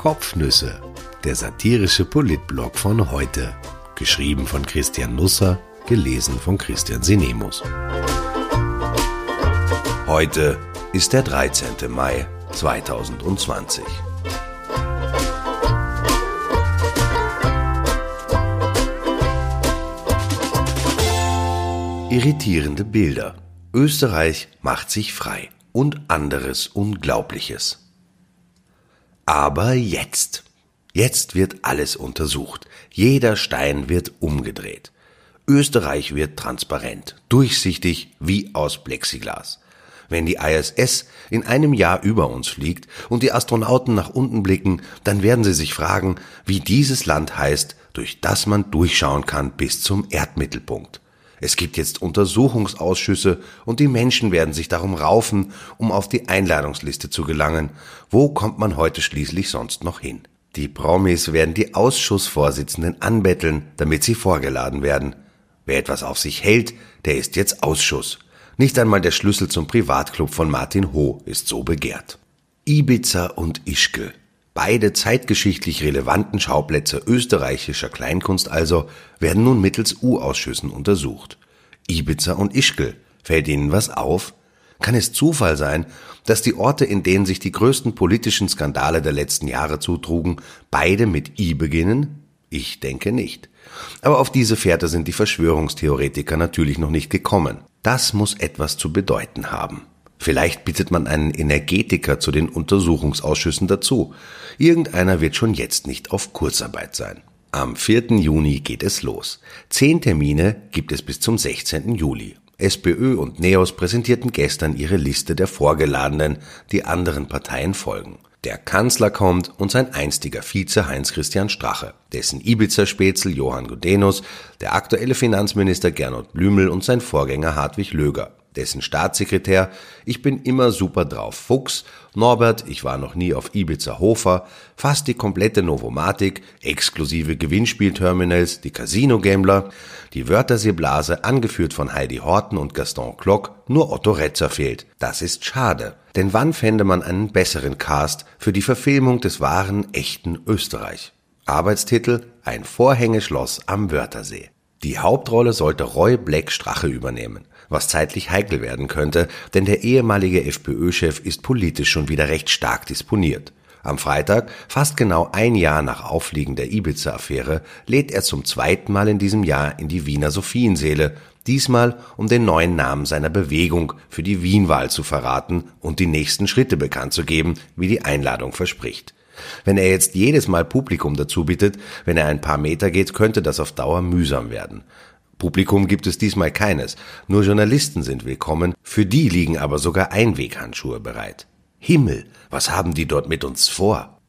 Kopfnüsse, der satirische Politblog von heute. Geschrieben von Christian Nusser, gelesen von Christian Sinemus. Heute ist der 13. Mai 2020. Irritierende Bilder. Österreich macht sich frei und anderes Unglaubliches. Aber jetzt. Jetzt wird alles untersucht. Jeder Stein wird umgedreht. Österreich wird transparent, durchsichtig wie aus Plexiglas. Wenn die ISS in einem Jahr über uns fliegt und die Astronauten nach unten blicken, dann werden sie sich fragen, wie dieses Land heißt, durch das man durchschauen kann bis zum Erdmittelpunkt. Es gibt jetzt Untersuchungsausschüsse und die Menschen werden sich darum raufen, um auf die Einladungsliste zu gelangen. Wo kommt man heute schließlich sonst noch hin? Die Promis werden die Ausschussvorsitzenden anbetteln, damit sie vorgeladen werden. Wer etwas auf sich hält, der ist jetzt Ausschuss. Nicht einmal der Schlüssel zum Privatclub von Martin Ho ist so begehrt. Ibiza und Ischgl. Beide zeitgeschichtlich relevanten Schauplätze österreichischer Kleinkunst also werden nun mittels U-Ausschüssen untersucht. Ibiza und Ischgl. Fällt Ihnen was auf? Kann es Zufall sein, dass die Orte, in denen sich die größten politischen Skandale der letzten Jahre zutrugen, beide mit I beginnen? Ich denke nicht. Aber auf diese Fährte sind die Verschwörungstheoretiker natürlich noch nicht gekommen. Das muss etwas zu bedeuten haben. Vielleicht bittet man einen Energetiker zu den Untersuchungsausschüssen dazu. Irgendeiner wird schon jetzt nicht auf Kurzarbeit sein. Am 4. Juni geht es los. Zehn Termine gibt es bis zum 16. Juli. SPÖ und NEOS präsentierten gestern ihre Liste der Vorgeladenen, die anderen Parteien folgen. Der Kanzler kommt und sein einstiger Vize Heinz-Christian Strache, dessen Ibiza-Spätzel Johann Gudenus, der aktuelle Finanzminister Gernot Blümel und sein Vorgänger Hartwig Löger dessen Staatssekretär Ich bin immer super drauf Fuchs, Norbert Ich war noch nie auf Ibiza Hofer, fast die komplette Novomatik, exklusive Gewinnspielterminals, die Casino-Gambler, die Wörterseeblase, angeführt von Heidi Horten und Gaston Klock, nur Otto Retzer fehlt. Das ist schade, denn wann fände man einen besseren Cast für die Verfilmung des wahren, echten Österreich? Arbeitstitel Ein Vorhängeschloss am Wörthersee. Die Hauptrolle sollte Roy Black Strache übernehmen was zeitlich heikel werden könnte, denn der ehemalige FPÖ-Chef ist politisch schon wieder recht stark disponiert. Am Freitag, fast genau ein Jahr nach Aufliegen der Ibiza-Affäre, lädt er zum zweiten Mal in diesem Jahr in die Wiener Sophienseele, diesmal um den neuen Namen seiner Bewegung für die Wienwahl zu verraten und die nächsten Schritte bekannt zu geben, wie die Einladung verspricht. Wenn er jetzt jedes Mal Publikum dazu bittet, wenn er ein paar Meter geht, könnte das auf Dauer mühsam werden. Publikum gibt es diesmal keines, nur Journalisten sind willkommen, für die liegen aber sogar Einweghandschuhe bereit. Himmel, was haben die dort mit uns vor?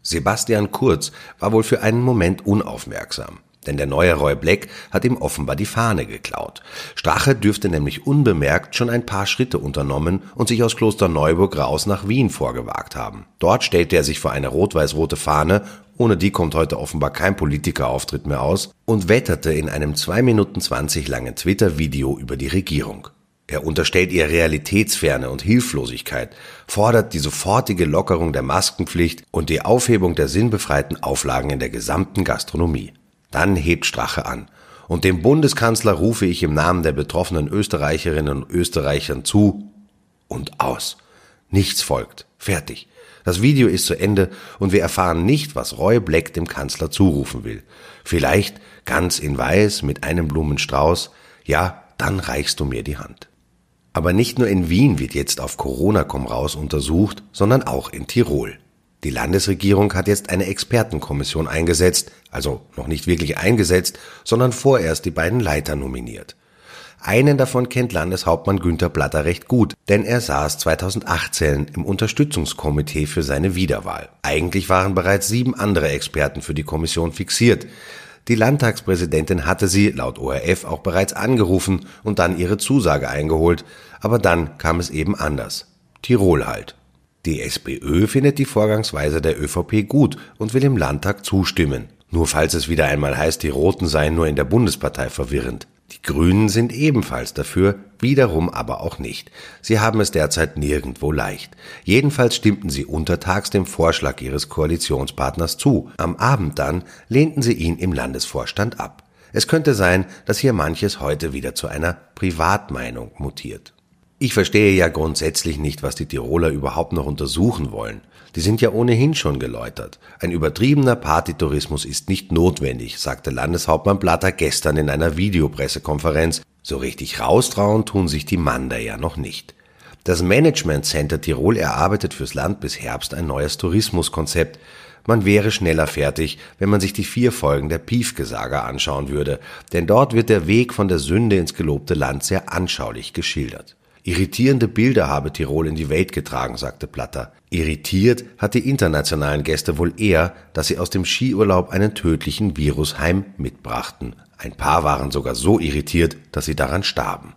Sebastian Kurz war wohl für einen Moment unaufmerksam, denn der neue Roy Black hat ihm offenbar die Fahne geklaut. Strache dürfte nämlich unbemerkt schon ein paar Schritte unternommen und sich aus Klosterneuburg raus nach Wien vorgewagt haben. Dort stellte er sich vor eine rot-weiß-rote Fahne ohne die kommt heute offenbar kein Politikerauftritt mehr aus, und wetterte in einem 2 Minuten 20 langen Twitter-Video über die Regierung. Er unterstellt ihr Realitätsferne und Hilflosigkeit, fordert die sofortige Lockerung der Maskenpflicht und die Aufhebung der sinnbefreiten Auflagen in der gesamten Gastronomie. Dann hebt Strache an. Und dem Bundeskanzler rufe ich im Namen der betroffenen Österreicherinnen und Österreichern zu und aus. Nichts folgt. Fertig. Das Video ist zu Ende und wir erfahren nicht, was Roy Black dem Kanzler zurufen will. Vielleicht ganz in weiß mit einem Blumenstrauß. Ja, dann reichst du mir die Hand. Aber nicht nur in Wien wird jetzt auf Corona komm raus untersucht, sondern auch in Tirol. Die Landesregierung hat jetzt eine Expertenkommission eingesetzt, also noch nicht wirklich eingesetzt, sondern vorerst die beiden Leiter nominiert. Einen davon kennt Landeshauptmann Günther Platter recht gut, denn er saß 2018 im Unterstützungskomitee für seine Wiederwahl. Eigentlich waren bereits sieben andere Experten für die Kommission fixiert. Die Landtagspräsidentin hatte sie, laut ORF, auch bereits angerufen und dann ihre Zusage eingeholt, aber dann kam es eben anders. Tirol halt. Die SPÖ findet die Vorgangsweise der ÖVP gut und will im Landtag zustimmen. Nur falls es wieder einmal heißt, die Roten seien nur in der Bundespartei verwirrend. Die Grünen sind ebenfalls dafür, wiederum aber auch nicht. Sie haben es derzeit nirgendwo leicht. Jedenfalls stimmten sie untertags dem Vorschlag ihres Koalitionspartners zu. Am Abend dann lehnten sie ihn im Landesvorstand ab. Es könnte sein, dass hier manches heute wieder zu einer Privatmeinung mutiert. Ich verstehe ja grundsätzlich nicht, was die Tiroler überhaupt noch untersuchen wollen. Die sind ja ohnehin schon geläutert. Ein übertriebener Partytourismus ist nicht notwendig, sagte Landeshauptmann Blatter gestern in einer Videopressekonferenz. So richtig raustrauen tun sich die Mander ja noch nicht. Das Management Center Tirol erarbeitet fürs Land bis Herbst ein neues Tourismuskonzept. Man wäre schneller fertig, wenn man sich die vier Folgen der Piefke-Saga anschauen würde, denn dort wird der Weg von der Sünde ins gelobte Land sehr anschaulich geschildert. Irritierende Bilder habe Tirol in die Welt getragen, sagte Platter. Irritiert hat die internationalen Gäste wohl eher, dass sie aus dem Skiurlaub einen tödlichen Virus heim mitbrachten. Ein paar waren sogar so irritiert, dass sie daran starben.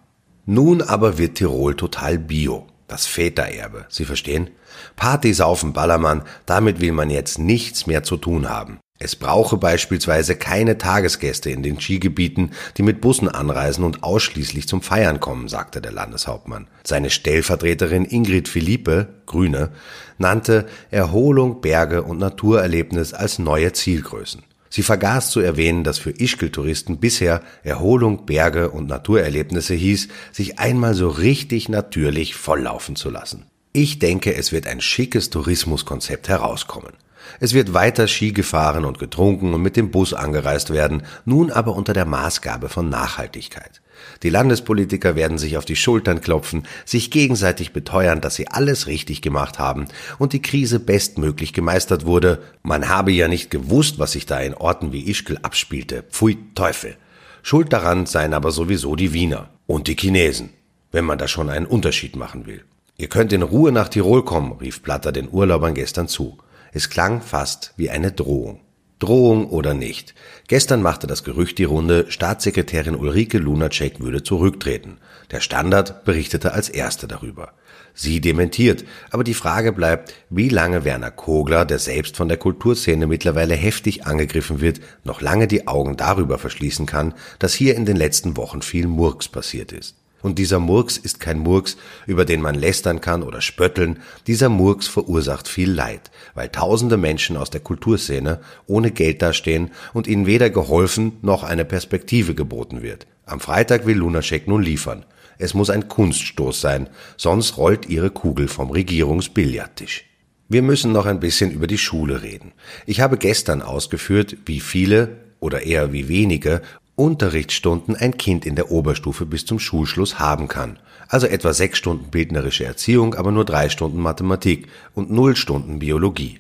Nun aber wird Tirol total bio. Das Vätererbe, Sie verstehen? Party, Saufen, Ballermann, damit will man jetzt nichts mehr zu tun haben. Es brauche beispielsweise keine Tagesgäste in den Skigebieten, die mit Bussen anreisen und ausschließlich zum Feiern kommen, sagte der Landeshauptmann. Seine Stellvertreterin Ingrid Philippe, Grüne, nannte Erholung, Berge und Naturerlebnis als neue Zielgrößen. Sie vergaß zu erwähnen, dass für Ischgl-Touristen bisher Erholung, Berge und Naturerlebnisse hieß, sich einmal so richtig natürlich volllaufen zu lassen. Ich denke, es wird ein schickes Tourismuskonzept herauskommen. Es wird weiter Ski gefahren und getrunken und mit dem Bus angereist werden, nun aber unter der Maßgabe von Nachhaltigkeit. Die Landespolitiker werden sich auf die Schultern klopfen, sich gegenseitig beteuern, dass sie alles richtig gemacht haben und die Krise bestmöglich gemeistert wurde. Man habe ja nicht gewusst, was sich da in Orten wie Ischgl abspielte. Pfui Teufel. Schuld daran seien aber sowieso die Wiener und die Chinesen, wenn man da schon einen Unterschied machen will. Ihr könnt in Ruhe nach Tirol kommen, rief Platter den Urlaubern gestern zu. Es klang fast wie eine Drohung. Drohung oder nicht. Gestern machte das Gerücht die Runde, Staatssekretärin Ulrike Lunacek würde zurücktreten. Der Standard berichtete als erster darüber. Sie dementiert, aber die Frage bleibt, wie lange Werner Kogler, der selbst von der Kulturszene mittlerweile heftig angegriffen wird, noch lange die Augen darüber verschließen kann, dass hier in den letzten Wochen viel Murks passiert ist. Und dieser Murks ist kein Murks, über den man lästern kann oder spötteln. Dieser Murks verursacht viel Leid, weil tausende Menschen aus der Kulturszene ohne Geld dastehen und ihnen weder geholfen noch eine Perspektive geboten wird. Am Freitag will Lunacek nun liefern. Es muss ein Kunststoß sein, sonst rollt ihre Kugel vom Regierungsbillardtisch. Wir müssen noch ein bisschen über die Schule reden. Ich habe gestern ausgeführt, wie viele oder eher wie wenige Unterrichtsstunden ein Kind in der Oberstufe bis zum Schulschluss haben kann. Also etwa sechs Stunden bildnerische Erziehung, aber nur drei Stunden Mathematik und null Stunden Biologie.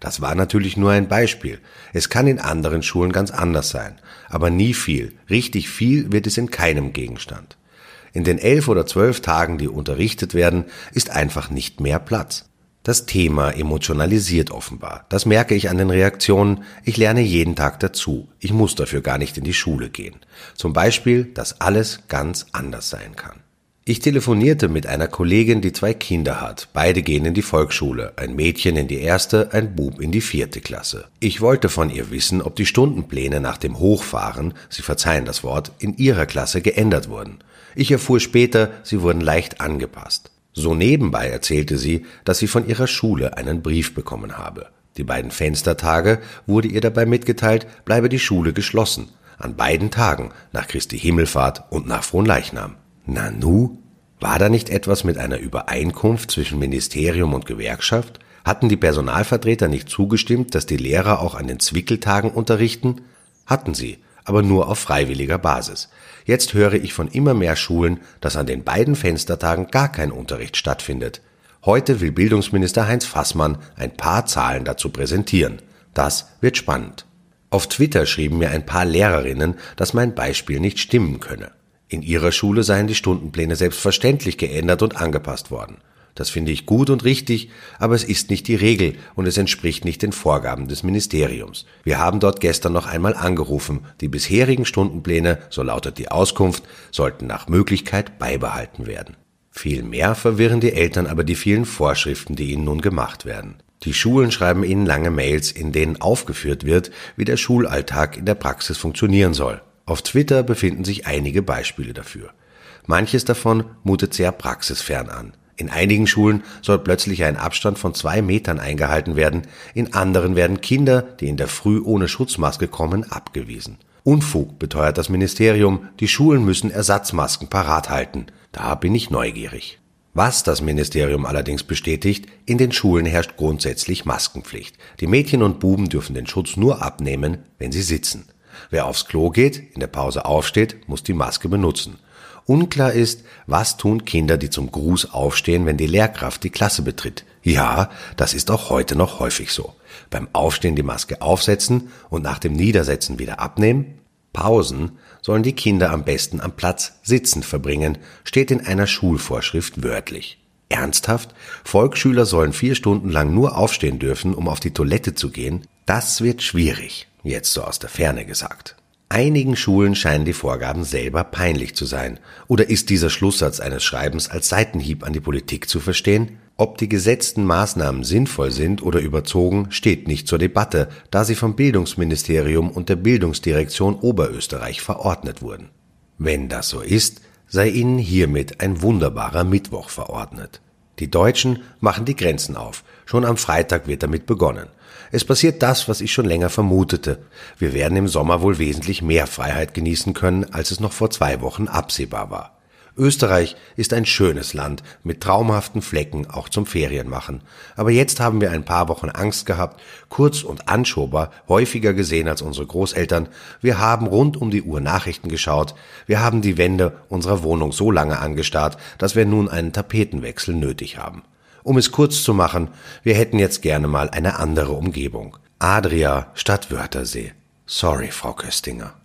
Das war natürlich nur ein Beispiel. Es kann in anderen Schulen ganz anders sein. Aber nie viel. Richtig viel wird es in keinem Gegenstand. In den elf oder zwölf Tagen, die unterrichtet werden, ist einfach nicht mehr Platz. Das Thema emotionalisiert offenbar. Das merke ich an den Reaktionen. Ich lerne jeden Tag dazu. Ich muss dafür gar nicht in die Schule gehen. Zum Beispiel, dass alles ganz anders sein kann. Ich telefonierte mit einer Kollegin, die zwei Kinder hat. Beide gehen in die Volksschule. Ein Mädchen in die erste, ein Bub in die vierte Klasse. Ich wollte von ihr wissen, ob die Stundenpläne nach dem Hochfahren, Sie verzeihen das Wort, in ihrer Klasse geändert wurden. Ich erfuhr später, sie wurden leicht angepasst. So nebenbei erzählte sie, dass sie von ihrer Schule einen Brief bekommen habe. Die beiden Fenstertage wurde ihr dabei mitgeteilt, bleibe die Schule geschlossen. An beiden Tagen, nach Christi Himmelfahrt und nach Fronleichnam. Nanu? War da nicht etwas mit einer Übereinkunft zwischen Ministerium und Gewerkschaft? Hatten die Personalvertreter nicht zugestimmt, dass die Lehrer auch an den Zwickeltagen unterrichten? Hatten sie, aber nur auf freiwilliger Basis. Jetzt höre ich von immer mehr Schulen, dass an den beiden Fenstertagen gar kein Unterricht stattfindet. Heute will Bildungsminister Heinz Fassmann ein paar Zahlen dazu präsentieren. Das wird spannend. Auf Twitter schrieben mir ein paar Lehrerinnen, dass mein Beispiel nicht stimmen könne. In ihrer Schule seien die Stundenpläne selbstverständlich geändert und angepasst worden. Das finde ich gut und richtig, aber es ist nicht die Regel und es entspricht nicht den Vorgaben des Ministeriums. Wir haben dort gestern noch einmal angerufen. Die bisherigen Stundenpläne, so lautet die Auskunft, sollten nach Möglichkeit beibehalten werden. Viel mehr verwirren die Eltern aber die vielen Vorschriften, die ihnen nun gemacht werden. Die Schulen schreiben ihnen lange Mails, in denen aufgeführt wird, wie der Schulalltag in der Praxis funktionieren soll. Auf Twitter befinden sich einige Beispiele dafür. Manches davon mutet sehr praxisfern an. In einigen Schulen soll plötzlich ein Abstand von zwei Metern eingehalten werden, in anderen werden Kinder, die in der Früh ohne Schutzmaske kommen, abgewiesen. Unfug beteuert das Ministerium, die Schulen müssen Ersatzmasken parat halten. Da bin ich neugierig. Was das Ministerium allerdings bestätigt, in den Schulen herrscht grundsätzlich Maskenpflicht. Die Mädchen und Buben dürfen den Schutz nur abnehmen, wenn sie sitzen. Wer aufs Klo geht, in der Pause aufsteht, muss die Maske benutzen. Unklar ist, was tun Kinder, die zum Gruß aufstehen, wenn die Lehrkraft die Klasse betritt. Ja, das ist auch heute noch häufig so. Beim Aufstehen die Maske aufsetzen und nach dem Niedersetzen wieder abnehmen. Pausen sollen die Kinder am besten am Platz sitzend verbringen, steht in einer Schulvorschrift wörtlich. Ernsthaft? Volksschüler sollen vier Stunden lang nur aufstehen dürfen, um auf die Toilette zu gehen? Das wird schwierig, jetzt so aus der Ferne gesagt. Einigen Schulen scheinen die Vorgaben selber peinlich zu sein. Oder ist dieser Schlusssatz eines Schreibens als Seitenhieb an die Politik zu verstehen? Ob die gesetzten Maßnahmen sinnvoll sind oder überzogen, steht nicht zur Debatte, da sie vom Bildungsministerium und der Bildungsdirektion Oberösterreich verordnet wurden. Wenn das so ist, sei ihnen hiermit ein wunderbarer Mittwoch verordnet. Die Deutschen machen die Grenzen auf. Schon am Freitag wird damit begonnen. Es passiert das, was ich schon länger vermutete. Wir werden im Sommer wohl wesentlich mehr Freiheit genießen können, als es noch vor zwei Wochen absehbar war. Österreich ist ein schönes Land mit traumhaften Flecken auch zum Ferienmachen. Aber jetzt haben wir ein paar Wochen Angst gehabt, Kurz und Anschober häufiger gesehen als unsere Großeltern. Wir haben rund um die Uhr Nachrichten geschaut. Wir haben die Wände unserer Wohnung so lange angestarrt, dass wir nun einen Tapetenwechsel nötig haben. Um es kurz zu machen, wir hätten jetzt gerne mal eine andere Umgebung. Adria statt Wörthersee. Sorry, Frau Köstinger.